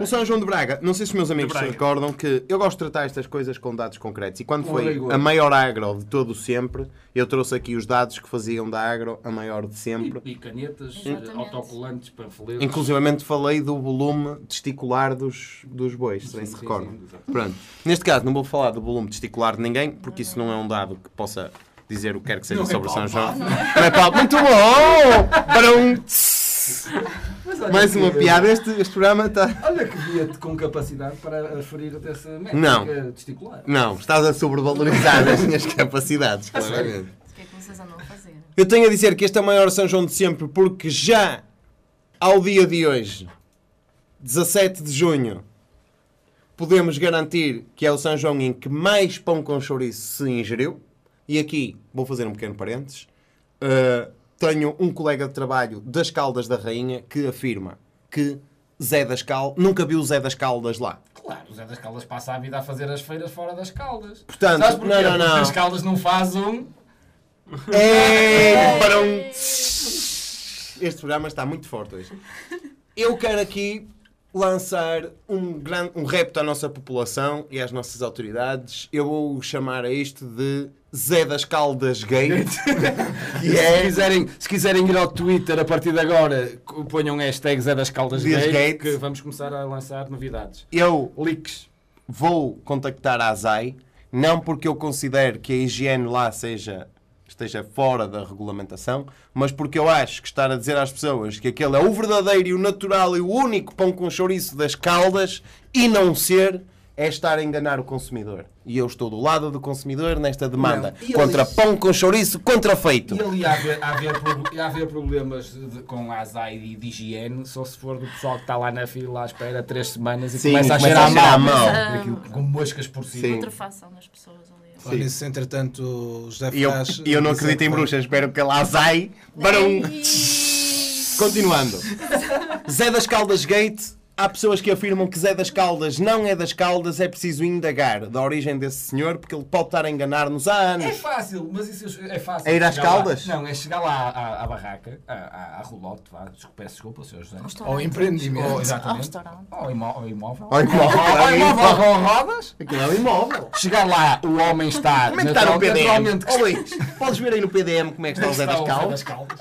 O São João de Braga, não sei se os meus amigos se recordam que eu gosto de tratar estas coisas com dados concretos. E quando foi a maior agro de todo sempre, eu trouxe aqui os dados que faziam da agro a maior de sempre. E, e canetas, Exatamente. autocolantes, panfletos. Inclusivamente falei do volume testicular dos, dos bois, se bem se recordam. sim. Pronto. Neste caso, não vou falar do volume testicular de ninguém, porque isso não é um dado que possa dizer o que quer que seja Não é sobre São João. Não é. Muito bom! Para um. Mas Mais uma que- piada. Este, este programa está. Olha que via-te com capacidade para aferir dessa métrica Não. testicular. Não, estás a sobrevalorizar as minhas [laughs] capacidades, claramente. O que é que vocês andam a fazer? Eu tenho a dizer que este é o maior São João de sempre, porque já ao dia de hoje, 17 de junho, podemos garantir que é o São João em que mais pão com chouriço se ingeriu. E aqui vou fazer um pequeno parênteses. Uh, tenho um colega de trabalho das Caldas da Rainha que afirma que Zé das Caldas nunca viu o Zé das Caldas lá. Claro, o Zé das Caldas passa a vida a fazer as feiras fora das Caldas. Portanto, Sabes porquê? não, não, Porque não. as Caldas não fazem um... Ei, [laughs] para um... Este programa está muito forte hoje. Eu quero aqui lançar um, grande, um repto à nossa população e às nossas autoridades. Eu vou chamar a isto de Zé das Caldas Gate. que [laughs] Se, é... quiserem, se quiserem ir ao Twitter a partir de agora, ponham hashtag Zé das Caldas Gate, Gate. que vamos começar a lançar novidades. Eu Leaks. vou contactar a ASAI, não porque eu considero que a higiene lá seja esteja fora da regulamentação, mas porque eu acho que estar a dizer às pessoas que aquele é o verdadeiro e o natural e o único pão com chouriço das caldas e não ser é estar a enganar o consumidor. E eu estou do lado do consumidor nesta demanda Não, contra eles- pão com chouriço contrafeito. E ali há haver, há haver, há haver problemas de- com a azai e de higiene, só se for do pessoal que está lá na fila à espera três semanas e Sim, começa a começa cheirar a cheirar mal. mal. Aquilo com moscas por cima. Sim. Putrefação das pessoas ali. Olha, nisso, entretanto, José E eu, Ferraz... e eu não acredito em bruxas, espero que ela azai. Barão. Continuando. [laughs] Zé das Caldas Gate. Há pessoas que afirmam que Zé das Caldas não é das Caldas, é preciso indagar da origem desse senhor, porque ele pode estar a enganar-nos há É anos. fácil, mas isso é fácil. É ir às Chegar lá- Caldas? Não, é chegar lá à, à barraca, à, à, à rolote, vá, desculpa, peço desculpa, Sr. José. Ao empreendimento. Ou, Ao exatamente. restaurante. Ao, imó ao imóvel. Ao imóvel. Ao imóvel com rodas. Aquilo é um imóvel. Chegar lá, o homem está. Como é que está no PDM? Ó Luís, podes ver aí no PDM como é que está o Zé das Caldas? Caldas.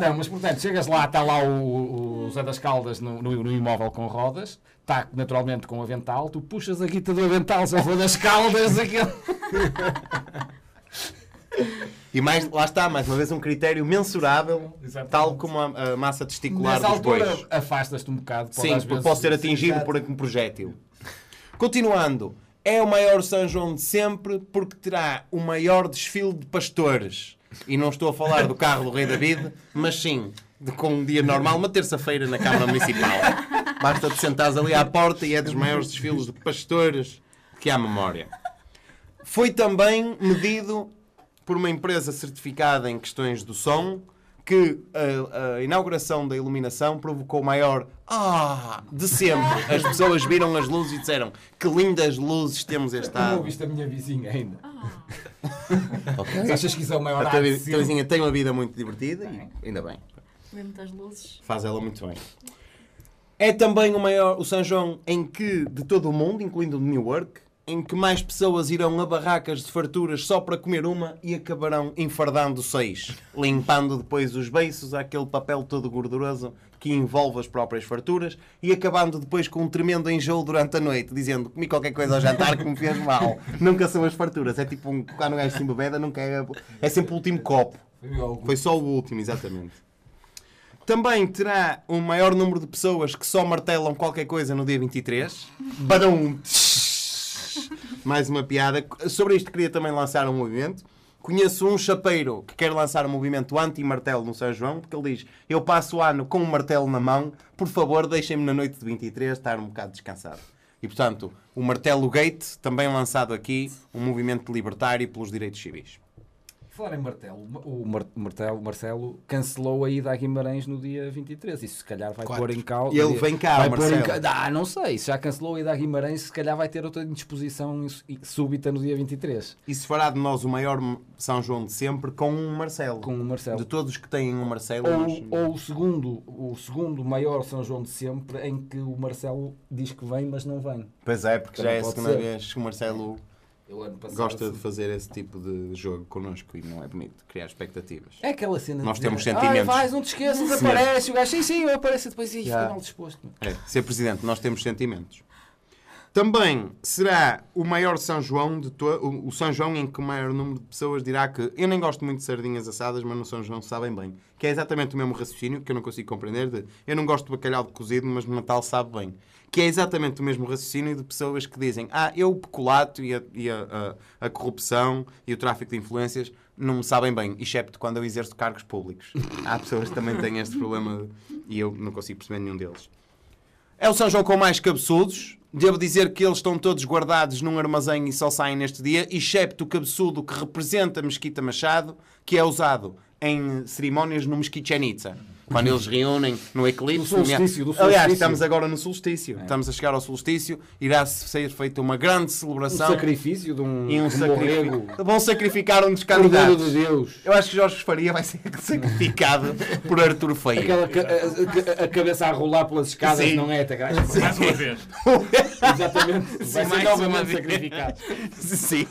Não, mas portanto, chegas lá, está lá o, o Zé das Caldas no, no- no imóvel com rodas, está naturalmente com o avental, tu puxas a guita do avental, Zé das Caldas, aquele. [laughs] E mais, lá está, mais uma vez, um critério mensurável, Exatamente. tal como a, a massa testicular Nessa dos altura afastas-te um bocado. Sim, porque vezes- pode ser atingido por um projétil. Continuando, é o maior São João de sempre porque terá o maior desfile de pastores. E não estou a falar do carro do Rei David, mas sim de com um dia normal, uma terça-feira na Câmara Municipal. Basta te sentares ali à porta e é dos maiores desfiles de pastores que há memória. Foi também medido por uma empresa certificada em questões do som que a, a inauguração da iluminação provocou o maior ah de sempre. As pessoas viram as luzes e disseram que lindas luzes temos este Não ano. ouviste a minha vizinha ainda. Ok. Achas que isso é o maior A tua, tua vizinha tem uma vida muito divertida e ainda bem. Vê muitas luzes. Faz ela muito bem. É também o maior, o São João, em que, de todo o mundo, incluindo o de Newark, em que mais pessoas irão a barracas de farturas só para comer uma e acabarão enfardando seis, limpando depois os beiços, aquele papel todo gorduroso que envolve as próprias farturas e acabando depois com um tremendo enjoo durante a noite, dizendo comi qualquer coisa ao jantar que me fez mal. nunca são as farturas, é tipo um, quando um gajo se embebeda, nunca é, é sempre o último copo. Foi só o último, exatamente. Também terá um maior número de pessoas que só martelam qualquer coisa no dia 23. Badum! Mais uma piada. Sobre isto queria também lançar um movimento. Conheço um chapeiro que quer lançar um movimento anti-martelo no São João, porque ele diz: Eu passo o ano com um martelo na mão, por favor, deixem-me na noite de 23 estar um bocado descansado. E portanto, o Martelo Gate, também lançado aqui, um movimento libertário pelos direitos civis. Falar em martelo, o Mar- Martelo, Marcelo cancelou a ida a Guimarães no dia 23. Isso se calhar vai Quatro. pôr em causa. E ele vem cá, vai o pôr em Marcelo. ca- Ah, não sei. Se já cancelou a ida a Guimarães, se calhar vai ter outra indisposição súbita no dia 23. E se fará de nós o maior São João de sempre com um Marcelo. Com o Marcelo. De todos que têm um Marcelo. Ou, ou o, segundo, o segundo maior São João de sempre, em que o Marcelo diz que vem, mas não vem. Pois é, porque já é a segunda ser. vez que o Marcelo Ele ano passado, gosta assim, de fazer esse tipo de jogo connosco e não é bonito, criar expectativas. É aquela cena Nós de temos dizer, sentimentos. "Ai, vais, não te esqueças, aparece. O gajo, sim, sim, eu apareço e depois, Já. foi mal disposto. É, ser presidente, nós temos sentimentos. Também será o maior São João de to... o São João em que o maior número de pessoas dirá que eu nem gosto muito de sardinhas assadas, mas no São João sabem bem. Que é exatamente o mesmo raciocínio que eu não consigo compreender de eu não gosto de bacalhau de cozido, mas no Natal sabe bem. Que é exatamente o mesmo raciocínio de pessoas que dizem ah, eu o peculato e, a, e a, a- a corrupção e o tráfico de influências não me sabem bem, excepto quando eu exerço cargos públicos. [laughs] Há pessoas que também têm este problema e eu não consigo perceber nenhum deles. É o São João com mais cabeçudos. Devo dizer que eles estão todos guardados num armazém e só saem neste dia, excepto o cabeçudo que representa a Mesquita Machado, que é usado em cerimónias no Mesquite Itza. Quando eles reúnem no eclipse. No solstício, do Aliás, solstício. estamos agora no solstício. É. Estamos a chegar ao solstício. Irá ser feita uma grande Um celebração. sacrifício de um, e um de um sacrifício. Vão sacrificar um dos candidatos. de Deus. Eu acho que Jorge Faria vai ser [laughs] sacrificado por Artur Feio. Aquela ca- a, a- a cabeça a rolar pelas escadas, Sim. não é, Tagares? Mais uma vez. Exatamente. Vai ser mais novamente sacrificado. Sim,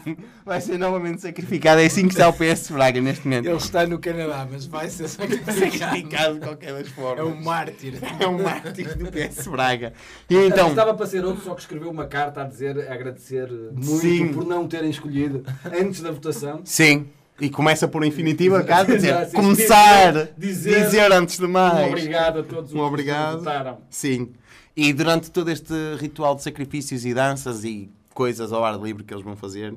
vai ser novamente sacrificado. É assim que está o PS Braga neste momento. Ele está no Canadá, mas vai ser [laughs] sacrificado. sacrificado qualquer das É formas. um mártir. É um mártir do PS Braga. E então, Estava para ser outro, só que escreveu uma carta a dizer, a agradecer muito Sim. por não terem escolhido antes da votação. sim, E começa por infinitiva, cá, quer dizer, Exato, começar, dizer- dizer, antes de mais. Um obrigado a todos Um os obrigado. que votaram. Sim. E durante todo este ritual de sacrifícios e danças e coisas ao ar livre que eles vão fazer,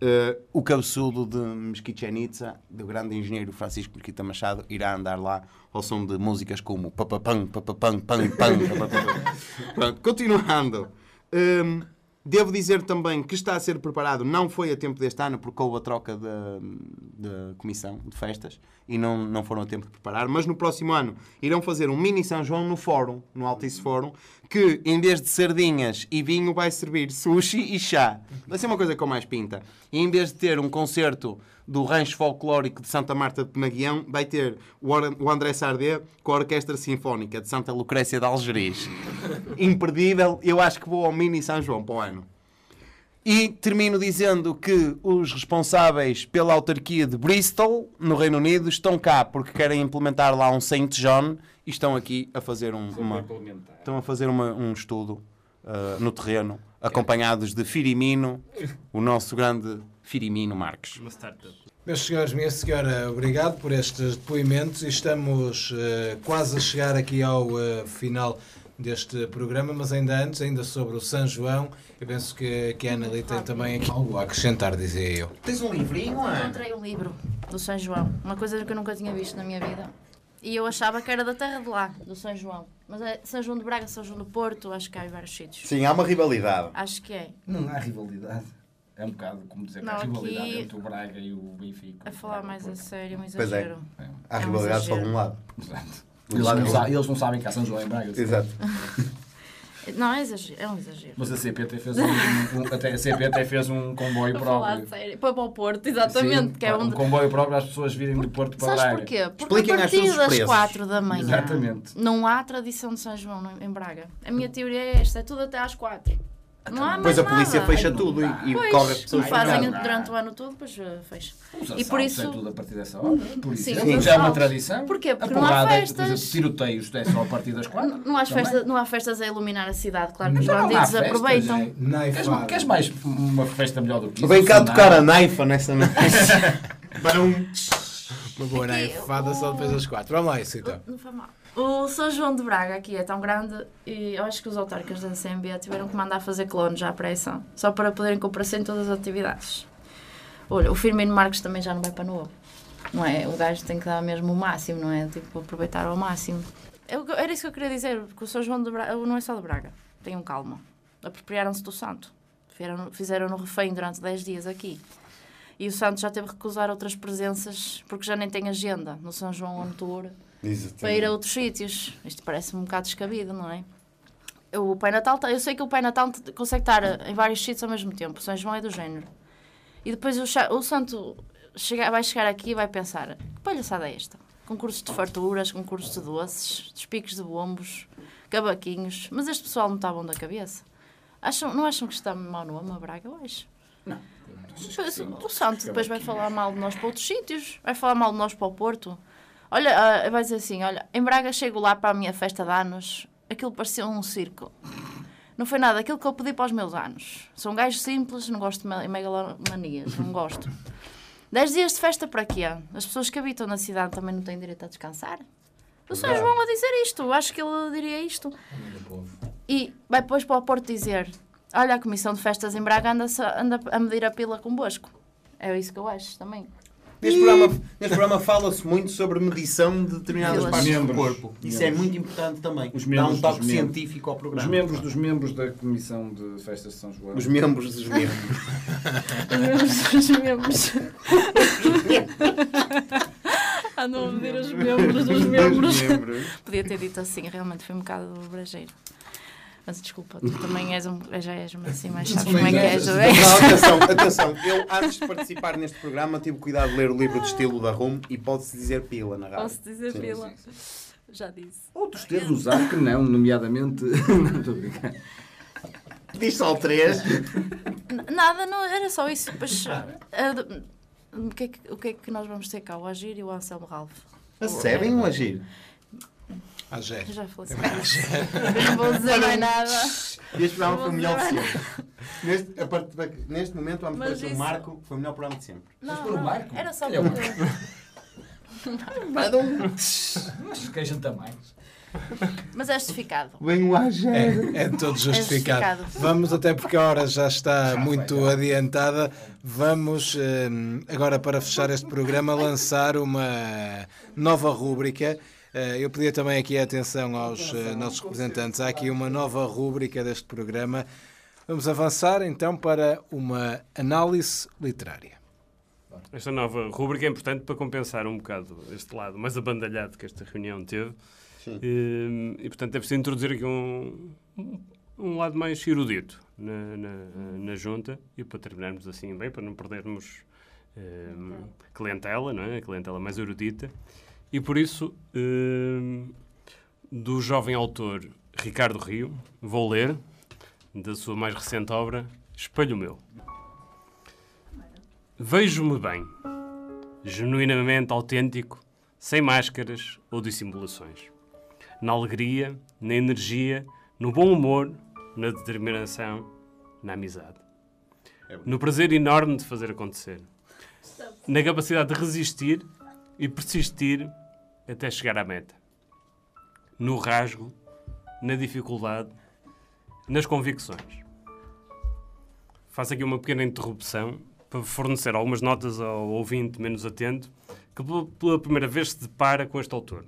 eh, o cabeçudo de Mesquichen Itza, do grande engenheiro Francisco Mesquita Machado, irá andar lá ao som de músicas como papapam, papapam, pam, pam. Pronto, continuando. Hum, devo dizer também que está a ser preparado, não foi a tempo deste ano, porque houve a troca da comissão de festas e não, não foram a tempo de preparar, mas no próximo ano irão fazer um mini São João no Fórum, no Altice Fórum, que em vez de sardinhas e vinho vai servir sushi e chá. Vai ser uma coisa com mais pinta. E em vez de ter um concerto do Rancho Folclórico de Santa Marta de Penaguião, vai ter o André Sardé com a Orquestra Sinfónica de Santa Lucrécia de Algeriz. Imperdível. Eu acho que vou ao mini São João para o ano. E termino dizendo que os responsáveis pela autarquia de Bristol, no Reino Unido, estão cá porque querem implementar lá um Saint John e estão aqui a fazer um, uma, estão a fazer uma- um estudo ah, no terreno, acompanhados de Firimino, o nosso grande Firimino Marques. Uma startup. Meus senhores, minha senhora, obrigado por estes depoimentos e estamos eh, quase a chegar aqui ao eh, final deste programa, mas ainda antes, ainda sobre o São João, eu penso que, que a Anneli tem também aqui algo a acrescentar, dizia eu. Tens um livrinho, Ana? Encontrei um livro do São João, uma coisa que eu nunca tinha visto na minha vida. E eu achava que era da terra de lá, do São João. Mas é São João de Braga, São João do Porto, acho que há em vários sítios. Sim, há uma rivalidade. Acho que é. Não há rivalidade. É um bocado como dizer que há rivalidade aqui- entre o Braga e o Benfica. A falar mais a sério, um Pois é. exagero. Há É um rivalidade só de um exagero. lado. Exato. Eles, não sa- eles não sabem que há São João em Braga. Exato. [laughs] Não, é, exagero, é um exagero. Mas a CPT fez um, um- até, a CPT fez um comboio próprio. sério. Para o Porto, exatamente. Sim, que é um onde... comboio próprio para as pessoas virem do Porto para Sabes Braga. porquê? Porque Expliquem a às partir das preços. 4 da manhã Exatamente. não há tradição de São João em Braga. A minha teoria é esta, é tudo até às 4. Não há mais Depois a polícia nada. fecha tudo e, e Pois, corre as pessoas fazem durante o ano todo, depois uh, fecha. Os E por é isso... tudo a partir dessa hora. Por Sim, exemplo. os já é uma tradição. Porquê? Porque a não há é- festas. por exemplo, tiroteios é só a partir das quatro. Não há, Também. festas, não há festas a iluminar a cidade, claro que os Então não há bandidos aproveitam. é. Queres, queres mais uma festa melhor do que isso? Vem cá Não. tocar a naifa nessa noite. [laughs] [laughs] Uma boa naifada só depois das quatro. Vamos lá, isso então. Não foi mal. O São João de Braga aqui é tão grande e eu acho que os autarcas da CMB tiveram que mandar fazer clones à pressa, só para poderem comparecer em todas as atividades. Olha, o Firmino Marques também já não vai para novo. Não é? O gajo tem que dar mesmo o máximo, não é? Tipo, aproveitar ao máximo. Eu- era isso que eu queria dizer, que o São João de Braga não é só de Braga. Tenham calma. Apropriaram-se do santo. Fizeram- Fizeram-no refém durante 10 dias aqui. E o santo já teve que recusar outras presenças porque já nem tem agenda no São João On Tour para ir a outros sítios. Isto parece-me um bocado descabido, não é? O Pai Natal, tá- eu sei que o Pai Natal consegue estar em vários sítios ao mesmo tempo. O São João é do género. E depois o, o santo chega- vai chegar aqui e vai pensar: que palhaçada é esta? Concursos de farturas, concursos de doces, despicos de bombos, cavaquinhos. Mas este pessoal não está bom da cabeça. Acham, não acham que está mau nome a Braga? Eu acho. Não. O santo depois vai falar mal de nós para outros sítios, vai falar mal de nós para o Porto. Olha, ah, vai dizer assim: olha, em Braga chego lá para a minha festa de anos, aquilo parecia um circo. Não foi nada aquilo que eu pedi para os meus anos. Sou um gajo simples, não gosto de me- megalomanias, não gosto. Dez dias de festa para quê? As pessoas que habitam na cidade também não têm direito a descansar? O São João a dizer isto, acho que ele diria isto. E vai depois para o Porto dizer: Olha, a Comissão de Festas em Braga anda, anda a medir a pila convosco. É isso que eu acho também. Neste programa, neste programa fala-se muito sobre medição de determinadas partes do Membros. corpo. Isso é muito importante também. Os Dá membros um toque dos membros. científico ao Os programa. membros dos membros da Comissão de Festas de São João. Os membros dos membros. [laughs] Os membros. Andam a medir os membros dos membros. Podia ter dito assim, realmente foi um bocado brejeiro. Mas desculpa, tu também és um, já és assim mais chato. Como é que és? Não, atenção, atenção. Eu, antes de participar neste programa, tive cuidado de ler o livro de estilo da RUM e pode-se dizer pila na rádio. Posso dizer Sim, pila? sim, Já disse. Outros termos há que não, nomeadamente. não estou a brincar. Diz só três. Nada, não, era só isso. O, que é que, o que é que nós vamos ter cá? O Agir e o Anselmo Ralph. Recebem um agir. Ah, já. Eu já falei sobre isso. Eu não vou dizer mais nada. Este programa foi o melhor de sempre. Neste, a part... Neste momento, vamos Mas para o isso- Marco, foi o melhor programa de sempre. Não, por um não, Marco? Era só Olha, porque... Mas que junta mais. Mas é justificado. Vem o Agé. É, é todo justificado. justificado. Vamos, até porque a hora já está muito adiantada, vamos eh, agora, para fechar este programa, [laughs] lançar uma nova rúbrica. Eh, eu pedia também aqui a atenção aos eh, nossos representantes. Há aqui uma nova rúbrica deste programa. Vamos avançar então para uma análise literária. Esta nova rúbrica é importante para compensar um bocado este lado mais abandalhado que esta reunião teve. E, e, portanto, é preciso introduzir aqui um, um lado mais erudito na, na, na junta e para terminarmos assim bem, para não perdermos eh, clientela, não é? A clientela mais erudita. E por isso, eh, do jovem autor Ricardo Rio, vou ler da sua mais recente obra, Espelho Meu. Vejo-me bem, genuinamente autêntico, sem máscaras ou dissimulações. Na alegria, na energia, no bom humor, na determinação, na amizade. No prazer enorme de fazer acontecer. Na capacidade de resistir e persistir até chegar à meta. No rasgo, na dificuldade, nas convicções. Faço aqui uma pequena interrupção para fornecer algumas notas ao ouvinte menos atento que pela- primeira vez se depara com este autor.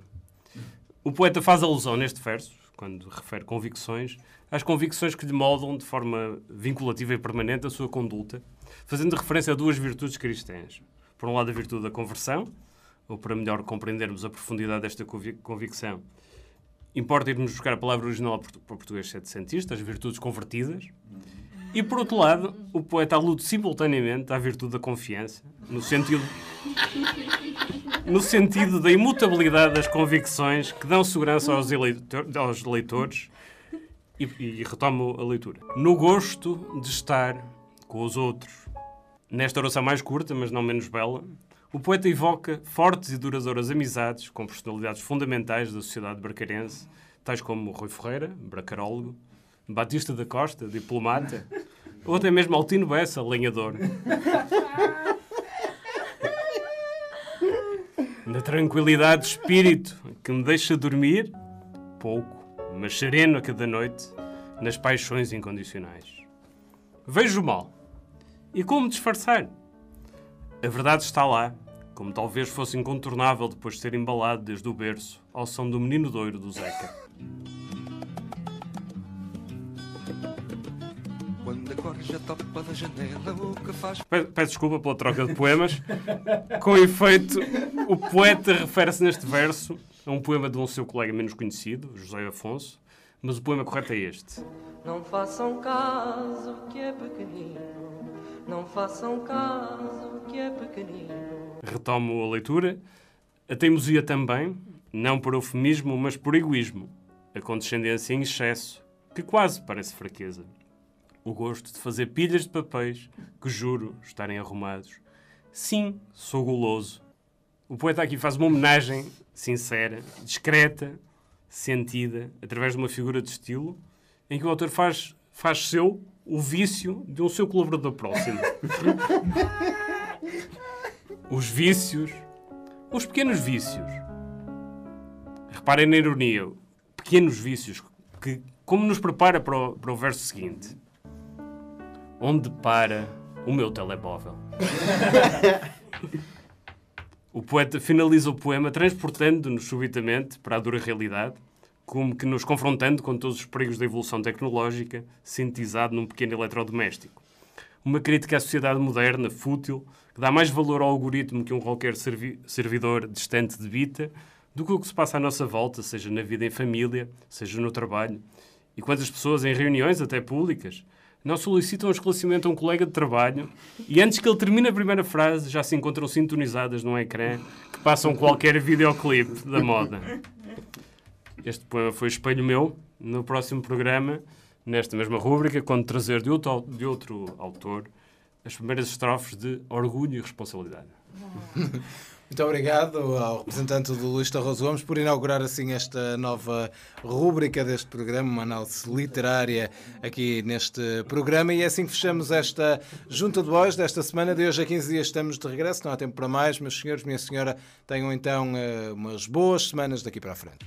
O poeta faz alusão neste verso, quando refere convicções, às convicções que lhe moldam de forma vinculativa e permanente a sua conduta, fazendo referência a duas virtudes cristãs. Por um lado, a virtude da conversão, ou para melhor compreendermos a profundidade desta convi- convicção, importa irmos buscar a palavra original para o português setecentista, as virtudes convertidas. E por outro lado, o poeta alude simultaneamente à virtude da confiança, no sentido, no sentido da imutabilidade das convicções que dão segurança aos, eleitor- aos leitores. E, e retomo a leitura. No gosto de estar com os outros. Nesta oração mais curta, mas não menos bela, o poeta evoca fortes e duradouras amizades com personalidades fundamentais da sociedade bracarense, tais como Rui Ferreira, bracarólogo, Batista da Costa, diplomata, ou até mesmo Altino Bessa, lenhador. Na tranquilidade de espírito que me deixa dormir, pouco, mas sereno a cada noite, nas paixões incondicionais. Vejo o mal. E como disfarçar? A verdade está lá, como talvez fosse incontornável depois de ser embalado desde o berço ao som do menino doiro do Zeca. Quando a corja topa da janela, o que faz Pe- Peço desculpa pela troca de poemas. Com efeito, o poeta refere-se neste verso a um poema de um seu colega menos conhecido, José Afonso, mas o poema correto é este. Não façam caso que é pequenino, não façam caso que é pequenino. Retomo a leitura. A teimosia também, não por eufemismo, mas por egoísmo. A condescendência em excesso, que quase parece fraqueza. O gosto de fazer pilhas de papéis que juro estarem arrumados. Sim, sou goloso. O poeta aqui faz uma homenagem sincera, discreta, sentida, através de uma figura de estilo, em que o autor faz, faz seu o vício de um seu colaborador próximo. Os vícios, os pequenos vícios. Reparem na ironia, pequenos vícios, que, como nos prepara para o, para o verso seguinte. Onde para o meu telemóvel? o poeta finaliza o poema transportando-nos subitamente para a dura realidade, como que nos confrontando com todos os perigos da evolução tecnológica, sintetizado num pequeno eletrodoméstico. Uma crítica à sociedade moderna, fútil, que dá mais valor ao algoritmo que um qualquer servi- servidor distante debita, do que o que se passa à nossa volta, seja na vida em família, seja no trabalho. E quantas pessoas, em reuniões até públicas, não solicitam um esclarecimento a um colega de trabalho e antes que ele termine a primeira frase já se encontram sintonizadas num ecrã que passam qualquer [laughs] videoclipe da moda. Este foi espelho meu. No próximo programa, nesta mesma rúbrica, quando trazer de outro, de outro autor, as primeiras estrofes de Orgulho e Responsabilidade. [laughs] Muito obrigado ao representante do Luís Tarroso Gomes por inaugurar assim esta nova rúbrica deste programa, uma análise literária aqui neste programa. E é assim que fechamos esta Junta de Bois desta semana. De hoje a 15 dias estamos de regresso, não há tempo para mais. Meus senhores, minha senhora, tenham então eh, umas boas semanas daqui para a frente.